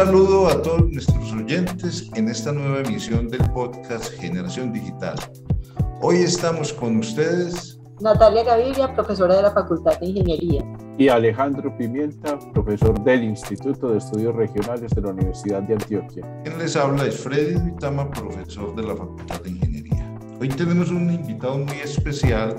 Un saludo a todos nuestros oyentes en esta nueva emisión del podcast Generación Digital. Hoy estamos con ustedes Natalia Gaviria, profesora de la Facultad de Ingeniería. Y Alejandro Pimienta, profesor del Instituto de Estudios Regionales de la Universidad de Antioquia. Quien les habla es Freddy Vitama, profesor de la Facultad de Ingeniería. Hoy tenemos un invitado muy especial,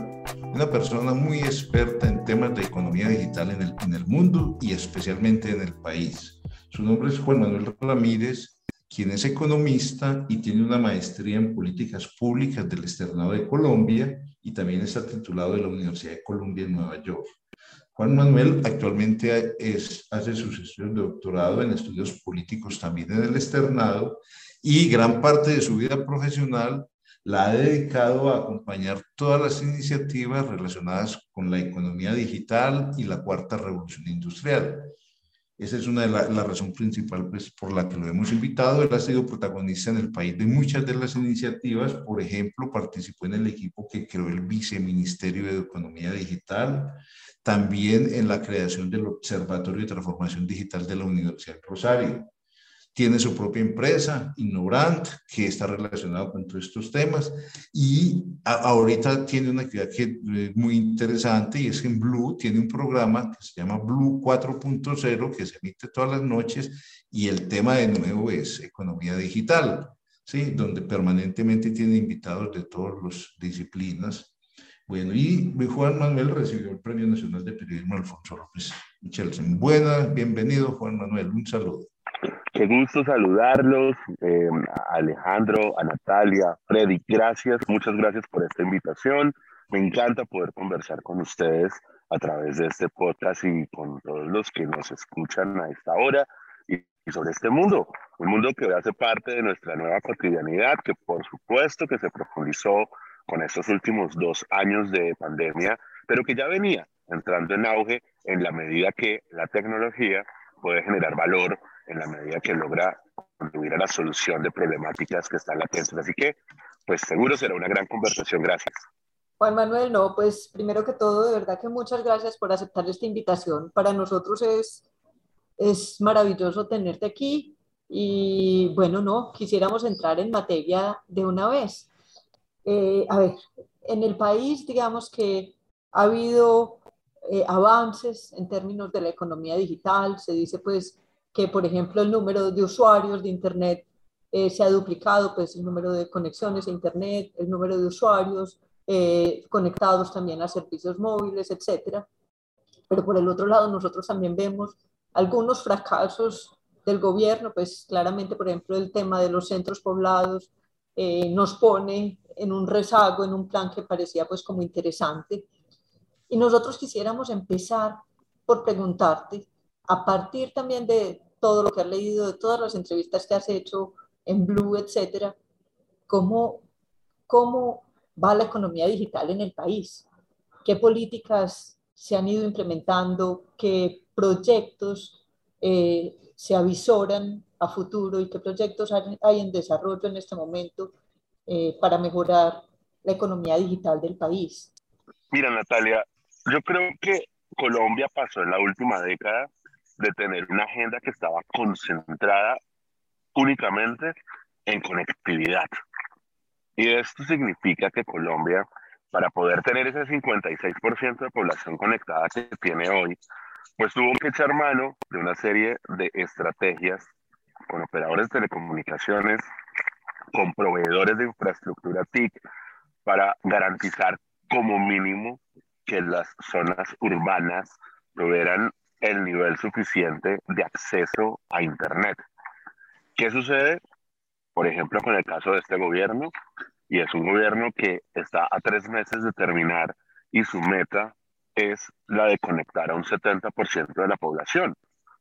una persona muy experta en temas de economía digital en el, en el mundo y especialmente en el país. Su nombre es Juan Manuel Ramírez, quien es economista y tiene una maestría en políticas públicas del Externado de Colombia y también está titulado de la Universidad de Columbia en Nueva York. Juan Manuel actualmente es, hace sus estudios de doctorado en estudios políticos también en el externado y gran parte de su vida profesional la ha dedicado a acompañar todas las iniciativas relacionadas con la economía digital y la cuarta revolución industrial. Esa es una de las la razón principal pues, por la que lo hemos invitado. Él ha sido protagonista en el país de muchas de las iniciativas. Por ejemplo, participó en el equipo que creó el Viceministerio de Economía Digital. También en la creación del Observatorio de Transformación Digital de la Universidad Rosario tiene su propia empresa, Innobrand, que está relacionado con todos estos temas y ahorita tiene una actividad que es eh, muy interesante y es que en Blue tiene un programa que se llama Blue 4.0 que se emite todas las noches y el tema de nuevo es economía digital, ¿sí? donde permanentemente tiene invitados de todas las disciplinas. Bueno, y Juan Manuel recibió el Premio Nacional de Periodismo Alfonso López Michelsen. Buenas, bienvenido Juan Manuel, un saludo. Qué gusto saludarlos, eh, a Alejandro, a Natalia, Freddy, gracias, muchas gracias por esta invitación. Me encanta poder conversar con ustedes a través de este podcast y con todos los que nos escuchan a esta hora y, sobre este mundo, un mundo que hace parte de nuestra nueva cotidianidad, que por supuesto que se profundizó con estos últimos dos años de pandemia, pero que ya venía entrando en auge en la medida que la tecnología puede generar valor en la medida que logra contribuir a la solución de problemáticas que están latentes. Así que, pues seguro será una gran conversación. Gracias. Juan Manuel, no, pues primero que todo, de verdad que muchas gracias por aceptar esta invitación. Para nosotros es, es maravilloso tenerte aquí y bueno, no, quisiéramos entrar en materia de una vez. Eh, a ver, en el país, digamos que ha habido eh, avances en términos de la economía digital, se dice pues que, por ejemplo, el número de usuarios de Internet eh, se ha duplicado, pues el número de conexiones a Internet, el número de usuarios eh, conectados también a servicios móviles, etcétera. Pero por el otro lado, nosotros también vemos algunos fracasos del gobierno, pues claramente, por ejemplo, el tema de los centros poblados eh, nos pone en un rezago, en un plan que parecía pues como interesante. Y nosotros quisiéramos empezar por preguntarte, a partir también de todo lo que has leído, de todas las entrevistas que has hecho en Blue, etcétera, ¿cómo, cómo va la economía digital en el país? ¿Qué políticas se han ido implementando? ¿Qué proyectos eh, se avisoran a futuro y qué proyectos hay en desarrollo en este momento eh, para mejorar la economía digital del país? Mira, Natalia, yo creo que Colombia pasó en la última década de tener una agenda que estaba concentrada únicamente en conectividad. Y esto significa que Colombia, para poder tener ese 56% de población conectada que tiene hoy, pues tuvo que echar mano de una serie de estrategias con operadores de telecomunicaciones, con proveedores de infraestructura TIC, para garantizar como mínimo que las zonas urbanas tuvieran el nivel suficiente de acceso a Internet. ¿Qué sucede? Por ejemplo, con el caso de este gobierno, y es un gobierno que está a tres meses de terminar y su meta es la de conectar a un 70% de la población,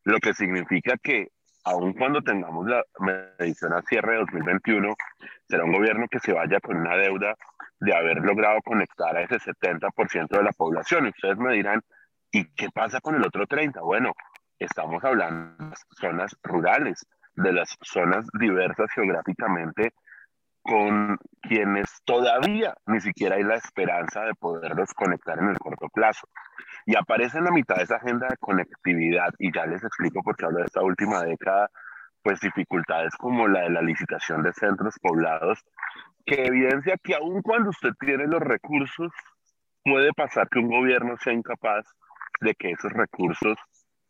lo que significa que aun cuando tengamos la medición a cierre de 2021, será un gobierno que se vaya con una deuda de haber logrado conectar a ese 70% de la población. Ustedes me dirán, ¿Y qué pasa con el otro 30? Bueno, estamos hablando de las zonas rurales, de las zonas diversas geográficamente, con quienes todavía ni siquiera hay la esperanza de poderlos conectar en el corto plazo. Y aparece en la mitad de esa agenda de conectividad, y ya les explico por qué hablo de esta última década, pues dificultades como la de la licitación de centros poblados, que evidencia que aun cuando usted tiene los recursos, puede pasar que un gobierno sea incapaz de que esos recursos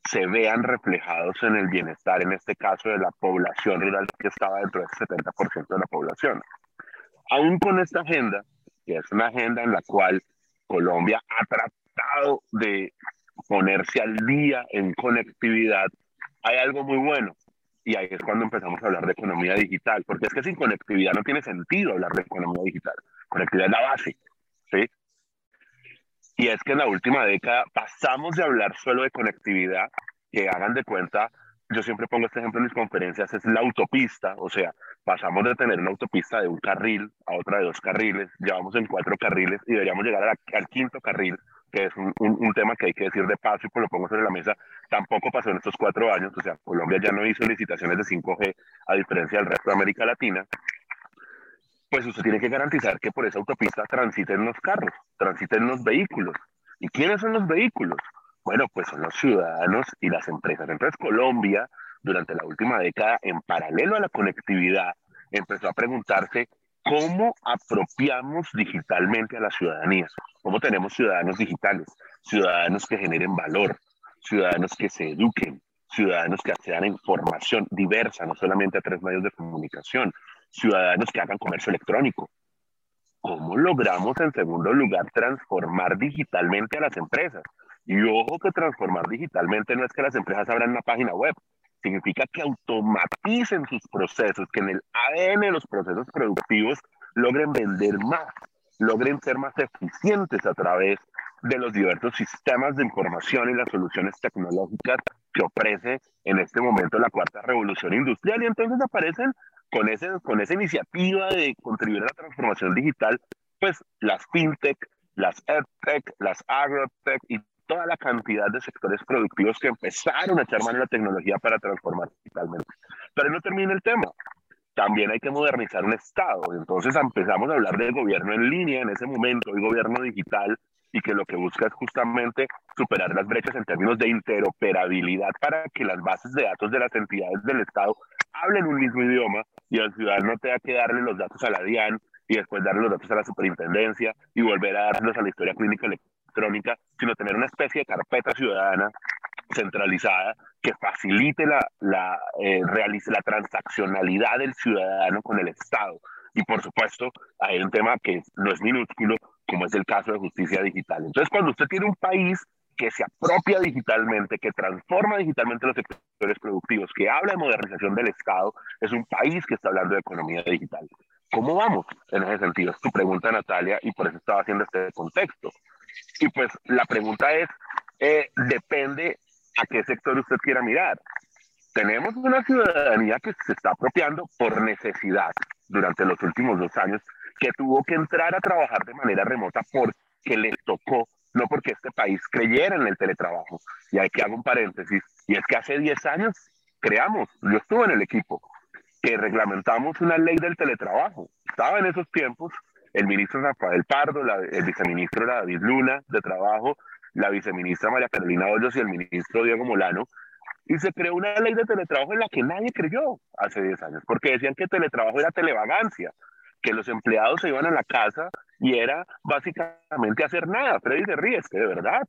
se vean reflejados en el bienestar, en este caso de la población rural que estaba dentro del 70% de la población. Aún con esta agenda, que es una agenda en la cual Colombia ha tratado de ponerse al día en conectividad, hay algo muy bueno. Y ahí es cuando empezamos a hablar de economía digital, porque es que sin conectividad no tiene sentido hablar de economía digital. Conectividad es la base, ¿sí? Y es que en la última década pasamos de hablar solo de conectividad, que hagan de cuenta, yo siempre pongo este ejemplo en mis conferencias, es la autopista, o sea, pasamos de tener una autopista de un carril a otra de dos carriles, llevamos en cuatro carriles y deberíamos llegar al quinto carril, que es un, un, tema que hay que decir de paso y pues lo pongo sobre la mesa, tampoco pasó en estos cuatro años, o sea, Colombia ya no hizo licitaciones de 5G a diferencia del resto de América Latina, pues usted tiene que garantizar que por esa autopista transiten los carros, transiten los vehículos. ¿Y quiénes son los vehículos? Bueno, pues son los ciudadanos y las empresas. Entonces Colombia, durante la última década, en paralelo a la conectividad, empezó a preguntarse cómo apropiamos digitalmente a la ciudadanía, cómo tenemos ciudadanos digitales, ciudadanos que generen valor, ciudadanos que se eduquen, ciudadanos que accedan a información diversa, no solamente a tres medios de comunicación, ciudadanos que hagan comercio electrónico. ¿Cómo logramos, en segundo lugar, transformar digitalmente a las empresas? Y ojo que transformar digitalmente no es que las empresas abran una página web, significa que automaticen sus procesos, que en el ADN los procesos productivos logren vender más, logren ser más eficientes a través de los diversos sistemas de información y las soluciones tecnológicas que ofrece en este momento la cuarta revolución industrial. Y entonces aparecen con, ese, con esa iniciativa de contribuir a la transformación digital, pues las fintech, las edtech, las agrotech y toda la cantidad de sectores productivos que empezaron a echar mano a la tecnología para transformar digitalmente. Pero no termina el tema. También hay que modernizar un Estado. Entonces empezamos a hablar de gobierno en línea en ese momento, el gobierno digital, y que lo que busca es justamente superar las brechas en términos de interoperabilidad para que las bases de datos de las entidades del Estado hablen un mismo idioma y el ciudadano tenga que darle los datos a la DIAN y después darle los datos a la superintendencia y volver a darlos a la historia clínica electrónica, sino tener una especie de carpeta ciudadana centralizada que facilite la, la, eh, la transaccionalidad del ciudadano con el Estado. Y por supuesto, hay un tema que no es minúsculo, como es el caso de justicia digital. Entonces, cuando usted tiene un país que se apropia digitalmente, que transforma digitalmente los sectores productivos, que habla de modernización del Estado, es un país que está hablando de economía digital. ¿Cómo vamos en ese sentido? Es tu pregunta, Natalia, y por eso estaba haciendo este contexto. Y pues la pregunta es, eh, depende a qué sector usted quiera mirar. Tenemos una ciudadanía que se está apropiando por necesidad durante los últimos dos años, que tuvo que entrar a trabajar de manera remota porque le tocó no porque este país creyera en el teletrabajo. Y hay que hago un paréntesis, y es que hace 10 años creamos, yo estuve en el equipo, que reglamentamos una ley del teletrabajo. Estaba en esos tiempos el ministro Rafael Pardo, el viceministro David Luna de Trabajo, la viceministra María Carolina Hoyos y el ministro Diego Molano, y se creó una ley de teletrabajo en la que nadie creyó hace 10 años, porque decían que teletrabajo era televagancia, que los empleados se iban a la casa y era básicamente hacer nada. Freddy se ríe, que de verdad,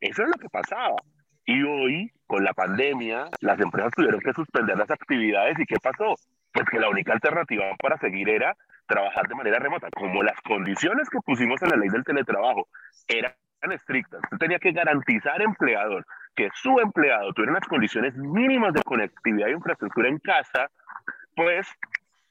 eso es lo que pasaba. Y hoy, con la pandemia, las empresas tuvieron que suspender las actividades. ¿Y qué pasó? Pues que la única alternativa para seguir era trabajar de manera remota. Como las condiciones que pusimos en la ley del teletrabajo eran estrictas, usted tenía que garantizar empleador que su empleado tuviera unas condiciones mínimas de conectividad e infraestructura en casa, pues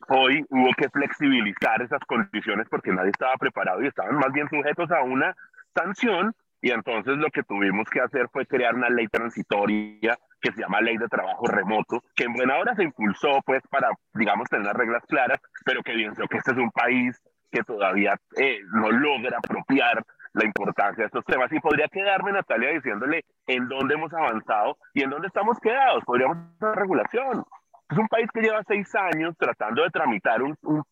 hoy hubo que flexibilizar esas condiciones porque nadie estaba preparado y estaban más bien sujetos a una sanción y entonces lo que tuvimos que hacer fue crear una ley transitoria que se llama Ley de Trabajo Remoto, que en buena hora se impulsó pues para, digamos, tener las reglas claras, pero que evidenció que este es un país que todavía eh, no logra apropiar la importancia de estos temas. Y podría quedarme, Natalia, diciéndole en dónde hemos avanzado y en dónde estamos quedados. Podríamos hacer regulación. Es un país que lleva seis años tratando de tramitar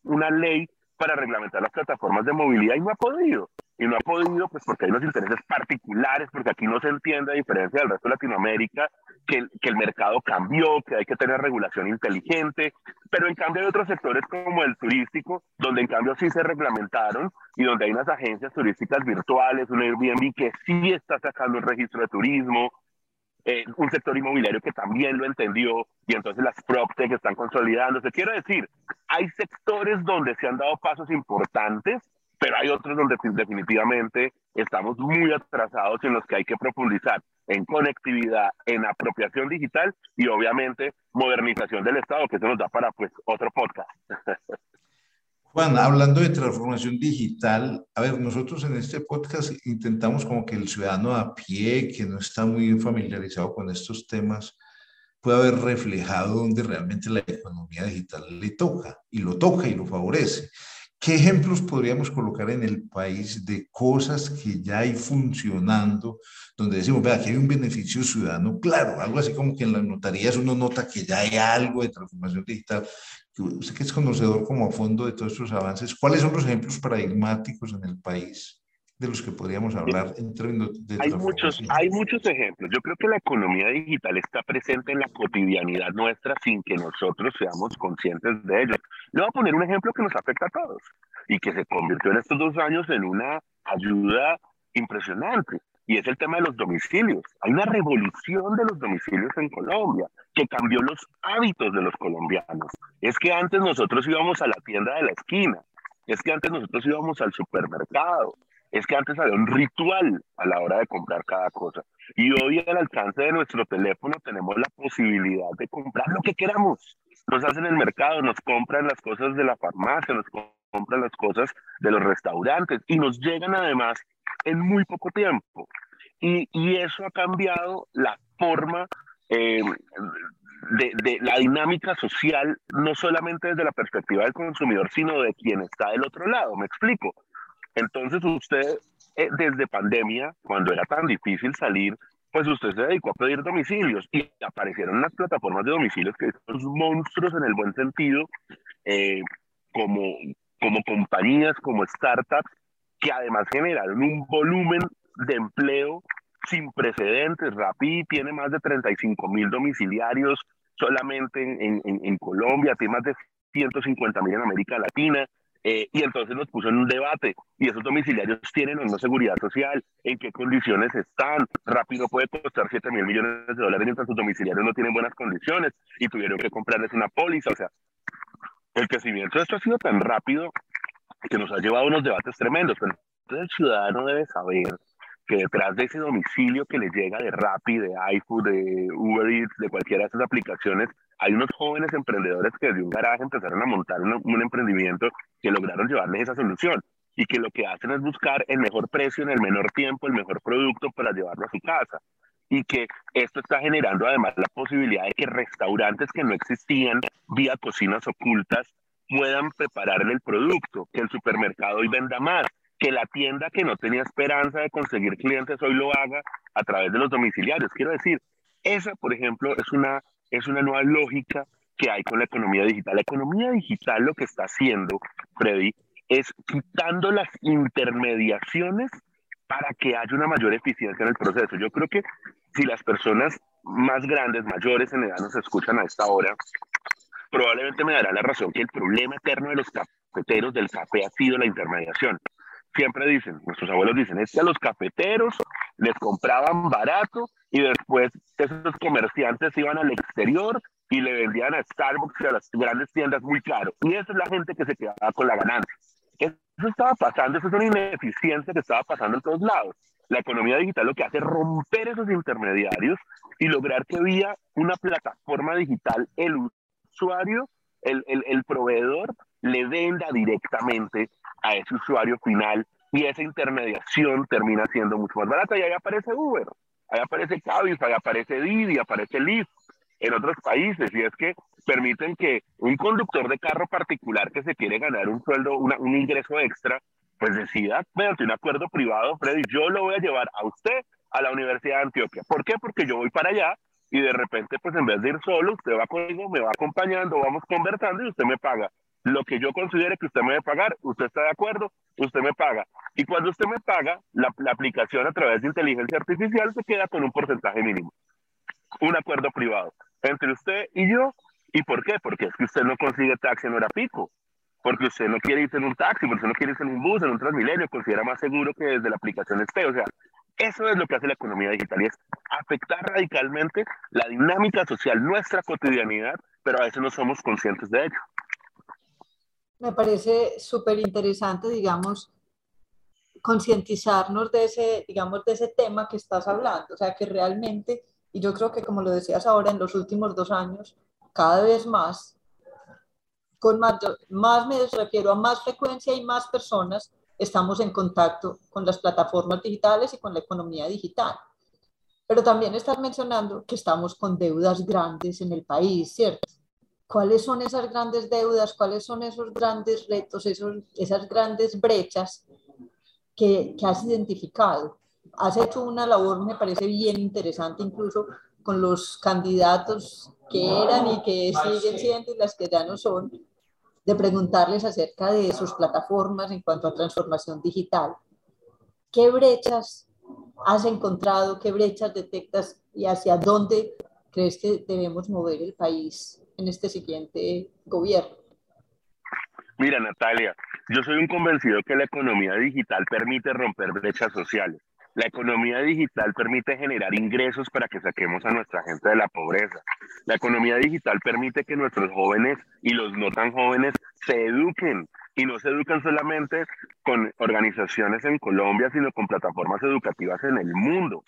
una ley para reglamentar las plataformas de movilidad y no ha podido. Y no ha podido, pues porque hay unos intereses particulares, porque aquí no se entiende, a diferencia del resto de Latinoamérica, que, que, el mercado cambió, que hay que tener regulación inteligente, pero en cambio hay otros sectores como el turístico, donde en cambio sí se reglamentaron y donde hay unas agencias turísticas virtuales, un Airbnb que sí está sacando el registro de turismo, eh, un sector inmobiliario que también lo entendió y entonces las PropTech están consolidándose. Quiero decir, hay sectores donde se han dado pasos importantes pero hay otros donde definitivamente estamos muy atrasados en los que hay que profundizar en conectividad, en apropiación digital y obviamente modernización del Estado, que se nos da para pues otro podcast. Juan, hablando de transformación digital, a ver, nosotros en este podcast intentamos como que el ciudadano a pie, que no está muy familiarizado con estos temas, pueda haber reflejado donde realmente la economía digital le toca y lo toca y lo favorece. ¿Qué ejemplos podríamos colocar en el país de cosas que ya hay funcionando, donde decimos, vea, aquí hay un beneficio ciudadano? Claro, algo así como que en las notarías uno nota que ya hay algo de transformación digital. Usted que es conocedor como a fondo de todos estos avances, ¿cuáles son los ejemplos paradigmáticos en el país? De los que podríamos hablar en términos de... Hay muchos, hay muchos ejemplos. Yo creo que la economía digital está presente en la cotidianidad nuestra sin que nosotros seamos conscientes de ello. Le voy a poner un ejemplo que nos afecta a todos y que se convirtió en estos dos años en una ayuda impresionante. Y es el tema de los domicilios. Hay una revolución de los domicilios en Colombia que cambió los hábitos de los colombianos. Es que antes nosotros íbamos a la tienda de la esquina, es que antes nosotros íbamos al supermercado, es que antes había un ritual a la hora de comprar cada cosa. Y hoy al alcance de nuestro teléfono tenemos la posibilidad de comprar lo que queramos. Nos hacen el mercado, nos compran las cosas de la farmacia, nos compran las cosas de los restaurantes y nos llegan además en muy poco tiempo. Y, y eso ha cambiado la forma eh, de, de, la dinámica social, no solamente desde la perspectiva del consumidor, sino de quien está del otro lado. Me explico. Entonces usted, eh, desde pandemia, cuando era tan difícil salir, pues usted se dedicó a pedir domicilios y aparecieron las plataformas de domicilios que son monstruos en el buen sentido, eh, como, como compañías, como startups, que además generaron un volumen de empleo sin precedentes. Rappi tiene más de 35 mil domiciliarios solamente en, en, en Colombia, tiene más de 150 mil en América Latina. Eh, y entonces nos puso en un debate, y esos domiciliarios tienen o no seguridad social, en qué condiciones están, rápido puede costar 7 mil millones de dólares mientras sus domiciliarios no tienen buenas condiciones y tuvieron que comprarles una póliza, o sea, el crecimiento de esto ha sido tan rápido que nos ha llevado a unos debates tremendos, pero entonces el ciudadano debe saber que detrás de ese domicilio que le llega de Rappi, de iFood, de Uber Eats, de cualquiera de esas aplicaciones, hay unos jóvenes emprendedores que desde un garaje empezaron a montar un, emprendimiento que lograron llevarles esa solución y que lo que hacen es buscar el mejor precio en el menor tiempo, el mejor producto para llevarlo a su casa. Y que esto está generando además la posibilidad de que restaurantes que no existían vía cocinas ocultas puedan preparar el producto, que el supermercado hoy venda más, que la tienda que no tenía esperanza de conseguir clientes hoy lo haga a través de los domiciliarios. Quiero decir, esa, por ejemplo, es una es una nueva lógica que hay con la economía digital. La economía digital lo que está haciendo, Freddy, es quitando las intermediaciones para que haya una mayor eficiencia en el proceso. Yo creo que si las personas más grandes, mayores en edad nos escuchan a esta hora, probablemente me dará la razón que el problema eterno de los cafeteros del café ha sido la intermediación. Siempre dicen, nuestros abuelos dicen, es que a los cafeteros les compraban barato y después esos comerciantes iban al exterior y le vendían a Starbucks y a las grandes tiendas muy caro. Y esa es la gente que se quedaba con la ganancia. Eso estaba pasando, eso es una ineficiencia que estaba pasando en todos lados. La economía digital lo que hace es romper esos intermediarios y lograr que vía una plataforma digital el usuario, el, el, el proveedor, le venda directamente a ese usuario final y esa intermediación termina siendo mucho más barata y ahí aparece Uber ahí aparece Cabify, ahí aparece Didi, aparece Lyft en otros países, y es que permiten que un conductor de carro particular que se quiere ganar un sueldo, un ingreso extra, pues decida, mediante un acuerdo privado, Freddy, yo lo voy a llevar a usted a la Universidad de Antioquia. ¿Por qué? Porque yo voy para allá y de repente, pues en vez de ir solo, usted va conmigo, me va acompañando, vamos conversando y usted me paga lo que yo considere que usted me debe pagar, usted está de acuerdo, usted me paga. Y cuando usted me paga, la, la aplicación a través de inteligencia artificial se queda con un porcentaje mínimo. Un acuerdo privado entre usted y yo. ¿Y por qué? Porque es que usted no consigue taxi en hora pico porque usted no quiere irse en un taxi, porque usted no quiere irse en un bus, en un transmilenio, considera más seguro que desde la aplicación esté. O sea, eso es lo que hace la economía digital y es afectar radicalmente la dinámica social, nuestra cotidianidad, pero a veces no somos conscientes de ello. Me parece súper interesante, digamos, concientizarnos de ese, digamos, de ese tema que estás hablando. O sea, que realmente, y yo creo que como lo decías ahora, en los últimos dos años, cada vez más con más, más me refiero a más frecuencia y más personas estamos en contacto con las plataformas digitales y con la economía digital. Pero también estás mencionando que estamos con deudas grandes en el país, ¿cierto? ¿Cuáles son esas grandes deudas? ¿Cuáles son esos grandes retos, esos, esas grandes brechas que, que has identificado? Has hecho una labor, me parece bien interesante, incluso con los candidatos que eran y que siguen siendo y las que ya no son, de preguntarles acerca de sus plataformas en cuanto a transformación digital. ¿Qué brechas has encontrado? ¿Qué brechas detectas? ¿Y hacia dónde crees que debemos mover el país en este siguiente gobierno? Mira, Natalia, yo soy un convencido que la economía digital permite romper brechas sociales. La economía digital permite generar ingresos para que saquemos a nuestra gente de la pobreza. La economía digital permite que nuestros jóvenes y los no tan jóvenes se eduquen y no se educan solamente con organizaciones en Colombia, sino con plataformas educativas en el mundo.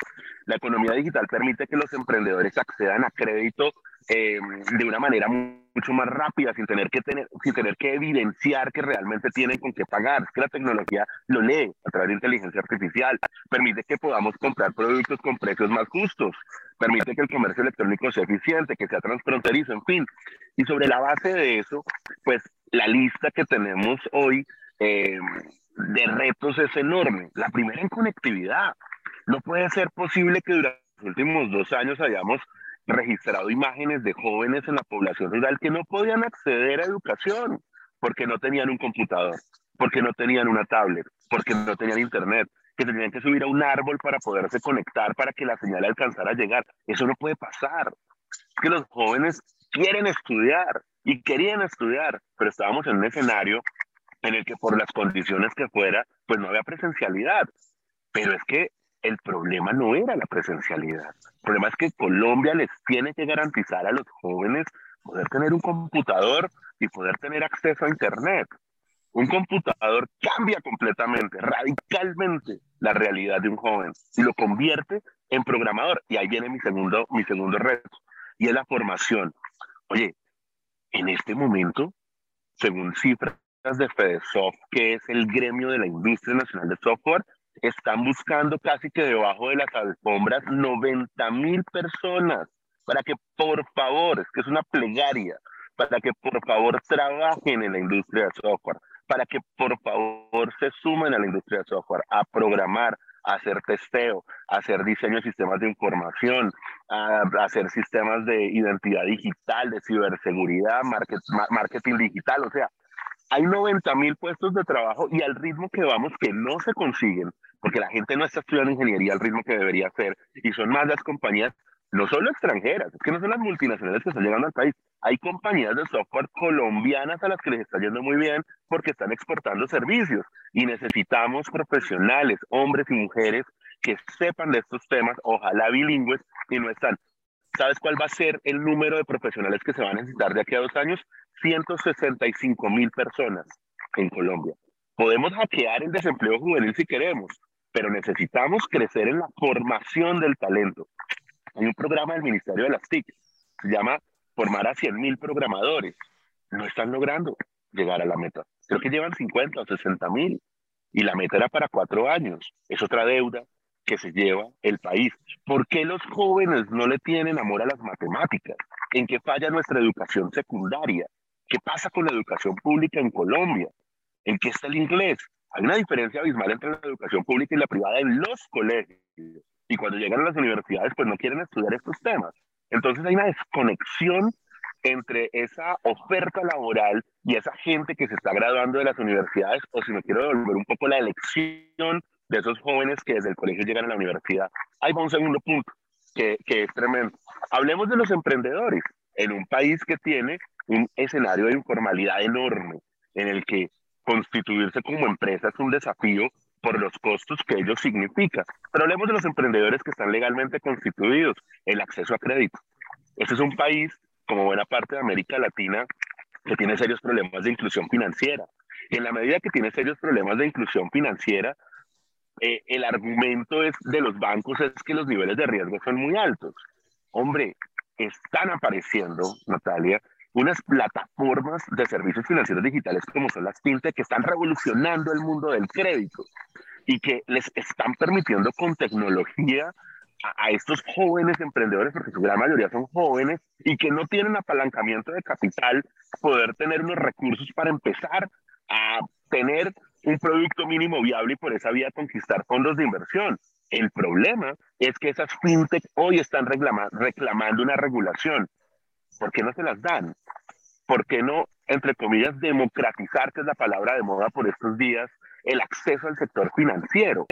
La economía digital permite que los emprendedores accedan a crédito eh, de una manera mucho más rápida, sin tener, que tener, sin tener que evidenciar que realmente tienen con qué pagar. Es que la tecnología lo lee a través de inteligencia artificial, permite que podamos comprar productos con precios más justos, permite que el comercio electrónico sea eficiente, que sea transfronterizo, en fin. Y sobre la base de eso, pues la lista que tenemos hoy eh, de retos es enorme. La primera en conectividad. No puede ser posible que durante los últimos dos años hayamos registrado imágenes de jóvenes en la población rural que no podían acceder a educación porque no tenían un computador, porque no tenían una tablet, porque no tenían internet, que tenían que subir a un árbol para poderse conectar para que la señal alcanzara a llegar. Eso no puede pasar. que los jóvenes quieren estudiar y querían estudiar, pero estábamos en un escenario en el que por las condiciones que fuera, pues no había presencialidad. Pero es que el problema no era la presencialidad. El problema es que Colombia les tiene que garantizar a los jóvenes poder tener un computador y poder tener acceso a Internet. Un computador cambia completamente, radicalmente la realidad de un joven y lo convierte en programador. Y ahí viene mi segundo, mi segundo reto, y es la formación. Oye, en este momento, según cifras de FedeSoft, que es el gremio de la industria nacional de software, están buscando casi que debajo de las alfombras 90 mil personas para que por favor, es que es una plegaria, para que por favor trabajen en la industria de software, para que por favor se sumen a la industria de software, a programar, hacer testeo, hacer diseño de sistemas de información, hacer sistemas de identidad digital, de ciberseguridad, marketing digital, o sea, hay 90 mil puestos de trabajo y al ritmo que vamos que no se consiguen, porque la gente no está estudiando ingeniería al ritmo que debería ser, y son más las compañías, no solo extranjeras, es que no son las multinacionales que están llegando al país, hay compañías de software colombianas a las que les está yendo muy bien porque están exportando servicios y necesitamos profesionales, hombres y mujeres que sepan de estos temas, ojalá bilingües, y no están. ¿Sabes cuál va a ser el número de profesionales que se van a necesitar de aquí a dos años? 165 mil personas en Colombia. Podemos hackear el desempleo juvenil si queremos, pero necesitamos crecer en la formación del talento. Hay un programa del Ministerio de las TIC, se llama Formar a 100 mil programadores. No están logrando llegar a la meta. Creo que llevan 50 o 60 mil y la meta era para cuatro años. Es otra deuda que se lleva el país. ¿Por qué los jóvenes no le tienen amor a las matemáticas? ¿En qué falla nuestra educación secundaria? ¿Qué pasa con la educación pública en Colombia? ¿En qué está el inglés? Hay una diferencia abismal entre la educación pública y la privada en los colegios. Y cuando llegan a las universidades, pues no quieren estudiar estos temas. Entonces hay una desconexión entre esa oferta laboral y esa gente que se está graduando de las universidades, o si me quiero devolver un poco la elección de esos jóvenes que desde el colegio llegan a la universidad. Hay un segundo punto que, que es tremendo. Hablemos de los emprendedores en un país que tiene un escenario de informalidad enorme, en el que constituirse como empresa es un desafío por los costos que ello significa. Pero hablemos de los emprendedores que están legalmente constituidos, el acceso a crédito. Este es un país, como buena parte de América Latina, que tiene serios problemas de inclusión financiera. En la medida que tiene serios problemas de inclusión financiera, eh, el argumento es, de los bancos es que los niveles de riesgo son muy altos. Hombre, están apareciendo, Natalia, unas plataformas de servicios financieros digitales como son las fintech que están revolucionando el mundo del crédito y que les están permitiendo con tecnología a, estos jóvenes emprendedores, porque su gran mayoría son jóvenes y que no tienen apalancamiento de capital, poder tener unos recursos para empezar a tener un producto mínimo viable y por esa vía conquistar fondos de inversión. El problema es que esas fintech hoy están reclamando una regulación. ¿Por qué no se las dan? ¿Por qué no, entre comillas, democratizar, que es la palabra de moda por estos días, el acceso al sector financiero?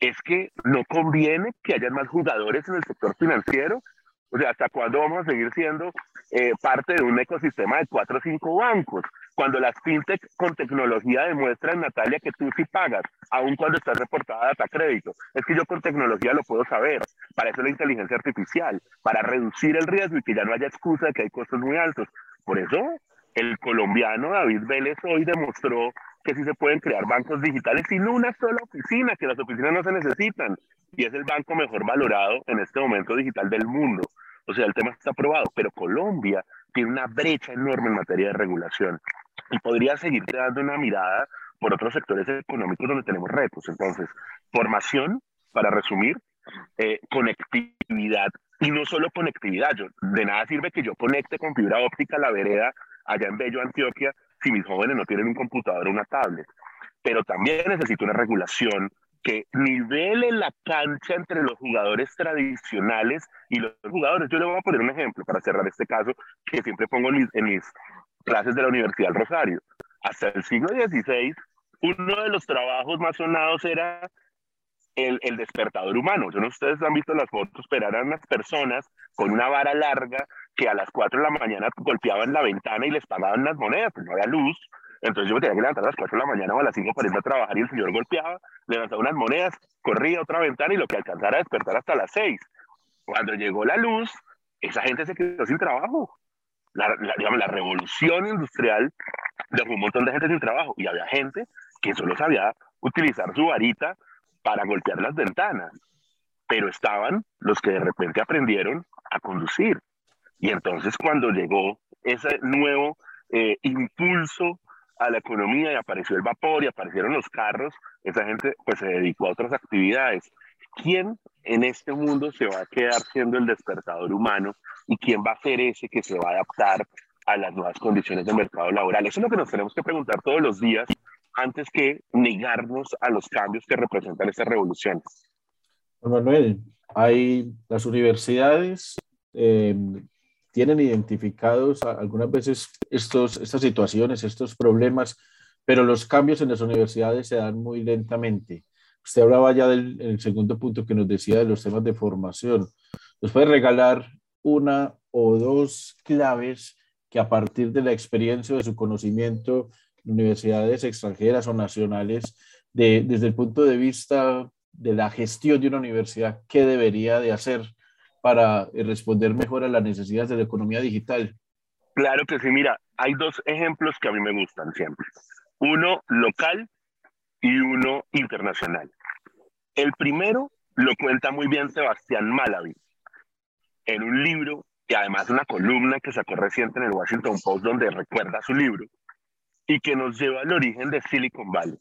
Es que no conviene que haya más jugadores en el sector financiero. O sea, ¿hasta cuándo vamos a seguir siendo eh, parte de un ecosistema de cuatro o cinco bancos? Cuando las fintech con tecnología demuestran, Natalia, que tú sí pagas, aun cuando estás reportada data crédito. Es que yo con tecnología lo puedo saber. Para eso la inteligencia artificial, para reducir el riesgo y que ya no haya excusa de que hay costos muy altos. Por eso el colombiano David Vélez hoy demostró que sí se pueden crear bancos digitales sin una sola oficina, que las oficinas no se necesitan. Y es el banco mejor valorado en este momento digital del mundo. O sea, el tema está aprobado, pero Colombia tiene una brecha enorme en materia de regulación y podría seguirte dando una mirada por otros sectores económicos donde tenemos retos. Entonces, formación, para resumir, eh, conectividad y no solo conectividad. Yo, de nada sirve que yo conecte con fibra óptica la vereda allá en Bello, Antioquia, si mis jóvenes no tienen un computador o una tablet. Pero también necesito una regulación que nivele la cancha entre los jugadores tradicionales y los jugadores. Yo le voy a poner un ejemplo para cerrar este caso que siempre pongo en mis clases de la Universidad del Rosario. Hasta el siglo XVI, uno de los trabajos más sonados era el, el, despertador humano. Yo no ustedes han visto las fotos, pero eran unas personas con una vara larga que a las 4 de la mañana golpeaban la ventana y les pagaban las monedas, pues no había luz. Entonces yo me tenía que levantar a las 4 de la mañana o a las 5 para irme a trabajar y el señor golpeaba, levantaba unas monedas, corría a otra ventana y lo que alcanzara a despertar hasta las 6. Cuando llegó la luz, esa gente se quedó sin trabajo la, la revolución industrial dejó un montón de gente sin trabajo y había gente que solo sabía utilizar su varita para golpear las ventanas, pero estaban los que de repente aprendieron a conducir. Y entonces cuando llegó ese nuevo eh, impulso a la economía y apareció el vapor y aparecieron los carros, esa gente pues se dedicó a otras actividades. ¿Quién en este mundo se va a quedar siendo el despertador humano y quién va a ser ese que se va a adaptar a las nuevas condiciones del mercado laboral. Eso es lo que nos tenemos que preguntar todos los días antes que negarnos a los cambios que representan esta revolución. Manuel, hay las universidades eh, tienen identificados algunas veces estos, estas situaciones, estos problemas, pero los cambios en las universidades se dan muy lentamente. Usted hablaba ya del segundo punto que nos decía de los temas de formación. ¿Nos puede regalar una o dos claves que a partir de la experiencia o de su conocimiento en universidades extranjeras o nacionales, de, desde el punto de vista de la gestión de una universidad, ¿qué debería de hacer para eh, responder mejor a las necesidades de la economía digital? Claro que sí, mira, hay dos ejemplos que a mí me gustan siempre. Uno local y uno internacional. El primero lo cuenta muy bien Sebastián Malavi en un libro y además una columna que sacó reciente en el Washington Post donde recuerda su libro y que nos lleva al origen de Silicon Valley.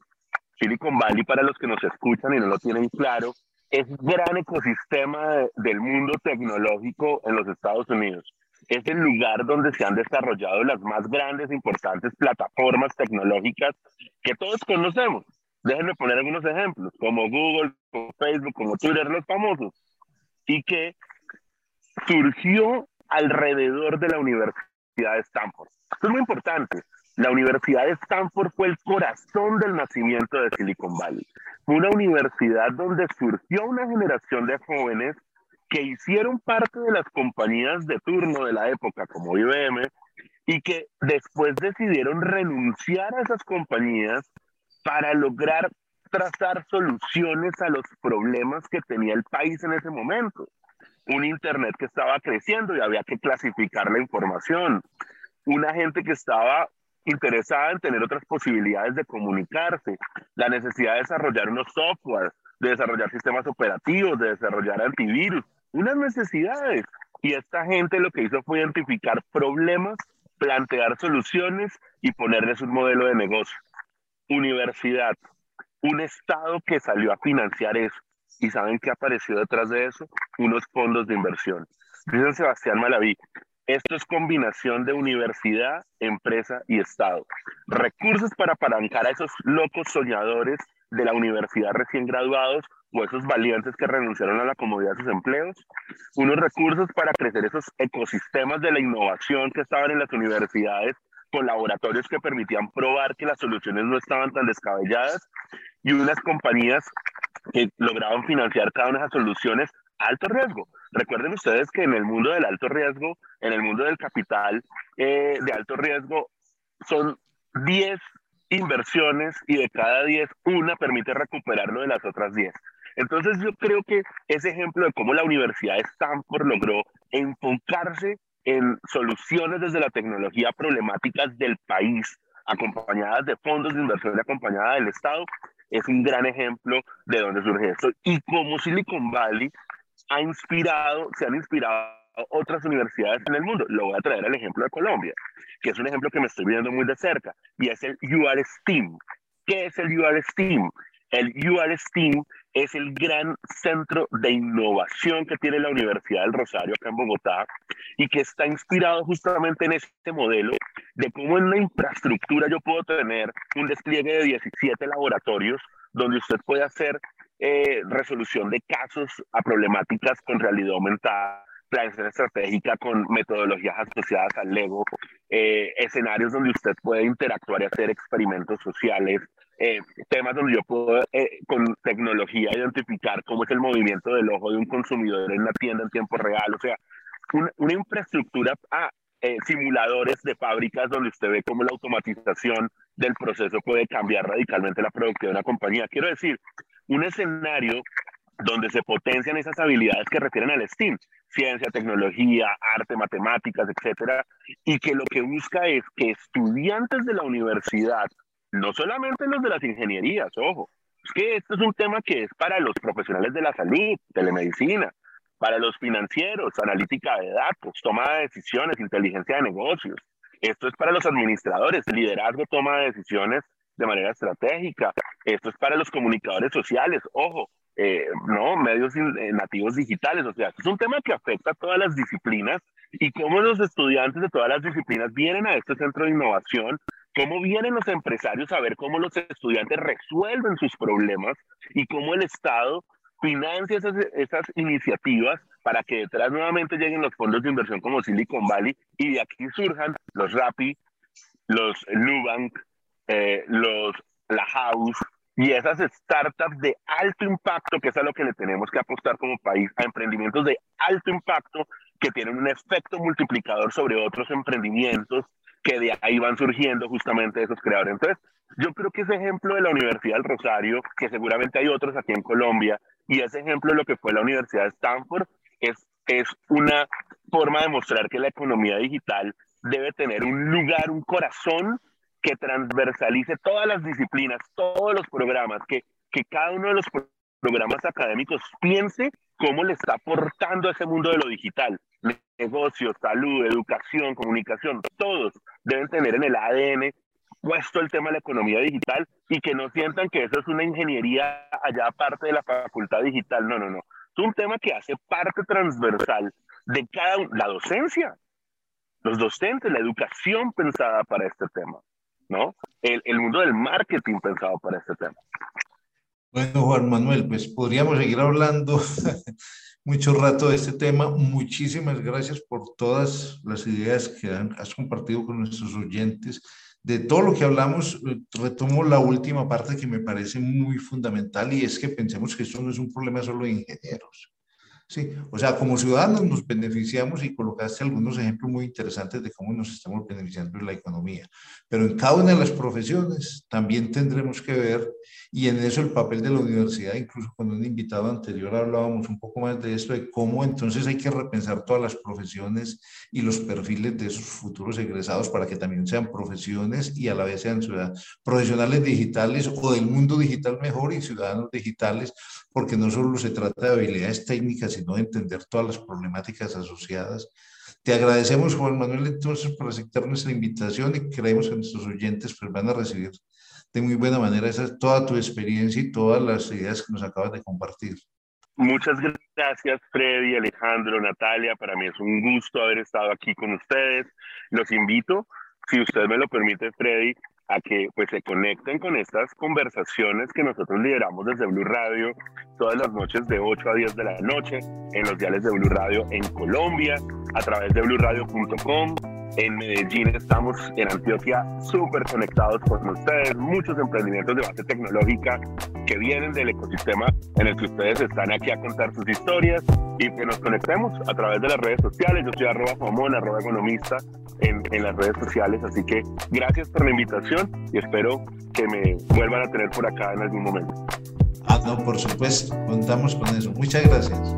Silicon Valley, para los que nos escuchan y no lo tienen claro, es gran ecosistema del mundo tecnológico en los Estados Unidos. Es el lugar donde se han desarrollado las más grandes, importantes plataformas tecnológicas que todos conocemos. Déjenme poner algunos ejemplos, como Google, como Facebook, como Twitter, los famosos, y que surgió alrededor de la Universidad de Stanford. Esto es muy importante. La Universidad de Stanford fue el corazón del nacimiento de Silicon Valley. Fue una universidad donde surgió una generación de jóvenes que hicieron parte de las compañías de turno de la época, como IBM, y que después decidieron renunciar a esas compañías para lograr trazar soluciones a los problemas que tenía el país en ese momento. Un Internet que estaba creciendo y había que clasificar la información. Una gente que estaba interesada en tener otras posibilidades de comunicarse. La necesidad de desarrollar unos software, de desarrollar sistemas operativos, de desarrollar antivirus. Unas necesidades. Y esta gente lo que hizo fue identificar problemas, plantear soluciones y ponerles un modelo de negocio. Universidad, un Estado que salió a financiar eso. ¿Y saben qué apareció detrás de eso? Unos fondos de inversión. Dice Sebastián Malaví, esto es combinación de universidad, empresa y Estado. Recursos para apalancar a esos locos soñadores de la universidad recién graduados o esos valientes que renunciaron a la comodidad de sus empleos. Unos recursos para crecer esos ecosistemas de la innovación que estaban en las universidades con laboratorios que permitían probar que las soluciones no estaban tan descabelladas y unas compañías que lograban financiar cada una de esas soluciones a alto riesgo. Recuerden ustedes que en el mundo del alto riesgo, en el mundo del capital eh, de alto riesgo, son 10 inversiones y de cada 10, una permite recuperarlo de las otras 10. Entonces yo creo que ese ejemplo de cómo la Universidad de Stanford logró enfocarse en soluciones desde la tecnología problemáticas del país, acompañadas de fondos de inversión y acompañadas del Estado, es un gran ejemplo de dónde surge esto. Y como Silicon Valley ha inspirado, se han inspirado otras universidades en el mundo. Lo voy a traer al ejemplo de Colombia, que es un ejemplo que me estoy viendo muy de cerca, y es el UR STEAM. ¿Qué es el UR STEAM? El UR STEAM es el gran centro de innovación que tiene la Universidad del Rosario acá en Bogotá y que está inspirado justamente en este modelo de cómo en una infraestructura yo puedo tener un despliegue de 17 laboratorios donde usted puede hacer eh, resolución de casos a problemáticas con realidad aumentada, planeación estratégica con metodologías asociadas al Lego, eh, escenarios donde usted puede interactuar y hacer experimentos sociales, eh, temas donde yo puedo con tecnología identificar cómo es el movimiento del ojo de un consumidor en la tienda en tiempo real, o sea, una, infraestructura a ah, simuladores de fábricas donde usted ve cómo la automatización del proceso puede cambiar radicalmente la productividad de una compañía. Quiero decir, un escenario donde se potencian esas habilidades que refieren al STEAM, ciencia, tecnología, arte, matemáticas, etcétera, y que lo que busca es que estudiantes de la universidad, no solamente los de las ingenierías, ojo, es que esto es un tema que es para los profesionales de la salud, telemedicina, para los financieros, analítica de datos, toma de decisiones, inteligencia de negocios. Esto es para los administradores, liderazgo, toma de decisiones de manera estratégica. Esto es para los comunicadores sociales, ojo, eh, no, medios eh, nativos digitales, o sea, es un tema que afecta a todas las disciplinas y cómo los estudiantes de todas las disciplinas vienen a este centro de innovación, cómo vienen los empresarios a ver cómo los estudiantes resuelven sus problemas y cómo el Estado financia esas, esas iniciativas para que detrás nuevamente lleguen los fondos de inversión como Silicon Valley y de aquí surjan los Rappi, los Nubank, eh, los La House y esas startups de alto impacto, que es a lo que le tenemos que apostar como país, a emprendimientos de alto impacto que tienen un efecto multiplicador sobre otros emprendimientos que de ahí van surgiendo justamente esos creadores. Entonces, yo creo que ese ejemplo de la Universidad del Rosario, que seguramente hay otros aquí en Colombia, y ese ejemplo de lo que fue la Universidad de Stanford, es, es una forma de mostrar que la economía digital debe tener un lugar, un corazón que transversalice todas las disciplinas, todos los programas, que, que cada uno de los programas académicos piense cómo le está aportando a ese mundo de lo digital. Negocios, salud, educación, comunicación, todos deben tener en el ADN puesto el tema de la economía digital y que no sientan que eso es una ingeniería allá aparte de la facultad digital. No, no, no. Es un tema que hace parte transversal de cada la docencia, los docentes, la educación pensada para este tema. ¿no? El, el mundo del marketing pensado para este tema. Bueno, Juan Manuel, pues podríamos seguir hablando mucho rato de este tema. Muchísimas gracias por todas las ideas que has compartido con nuestros oyentes. De todo lo que hablamos, eh, retomo la última parte que me parece muy fundamental y es que pensemos que esto no es un problema solo de ingenieros. Sí, o sea, como ciudadanos nos beneficiamos y colocaste algunos ejemplos muy interesantes de cómo nos estamos beneficiando en la economía, pero en cada una de las profesiones también tendremos que ver y en eso el papel de la universidad, incluso con un invitado anterior hablábamos un poco más de esto, de cómo entonces hay que repensar todas las profesiones y los perfiles de esos futuros egresados para que también sean profesiones y a la vez sean ciudadanos, profesionales digitales o del mundo digital mejor y ciudadanos digitales, porque no solo se trata de habilidades técnicas, sino de entender todas las problemáticas asociadas. Te agradecemos, Juan Manuel, entonces, por aceptar nuestra invitación y creemos que nuestros oyentes pues, van a recibir de muy buena manera toda tu experiencia y todas las ideas que nos acabas de compartir. Muchas gracias, Freddy, Alejandro, Natalia. Para mí es un gusto haber estado aquí con ustedes. Los invito, si usted me lo permite, Freddy, a que pues se conecten con estas conversaciones que nosotros lideramos desde Blue Radio todas las noches de 8 a 10 de la noche en los diales de Blue Radio en Colombia a través de bluradio.com en Medellín estamos en Antioquia súper conectados con ustedes, muchos emprendimientos de base tecnológica que vienen del ecosistema en el que ustedes están aquí a contar sus historias y que nos conectemos a través de las redes sociales. Yo soy arroba Fomón, arroba economista en, en las redes sociales, así que gracias por la invitación y espero que me vuelvan a tener por acá en algún momento. Ah, no, por supuesto, contamos con eso. Muchas gracias.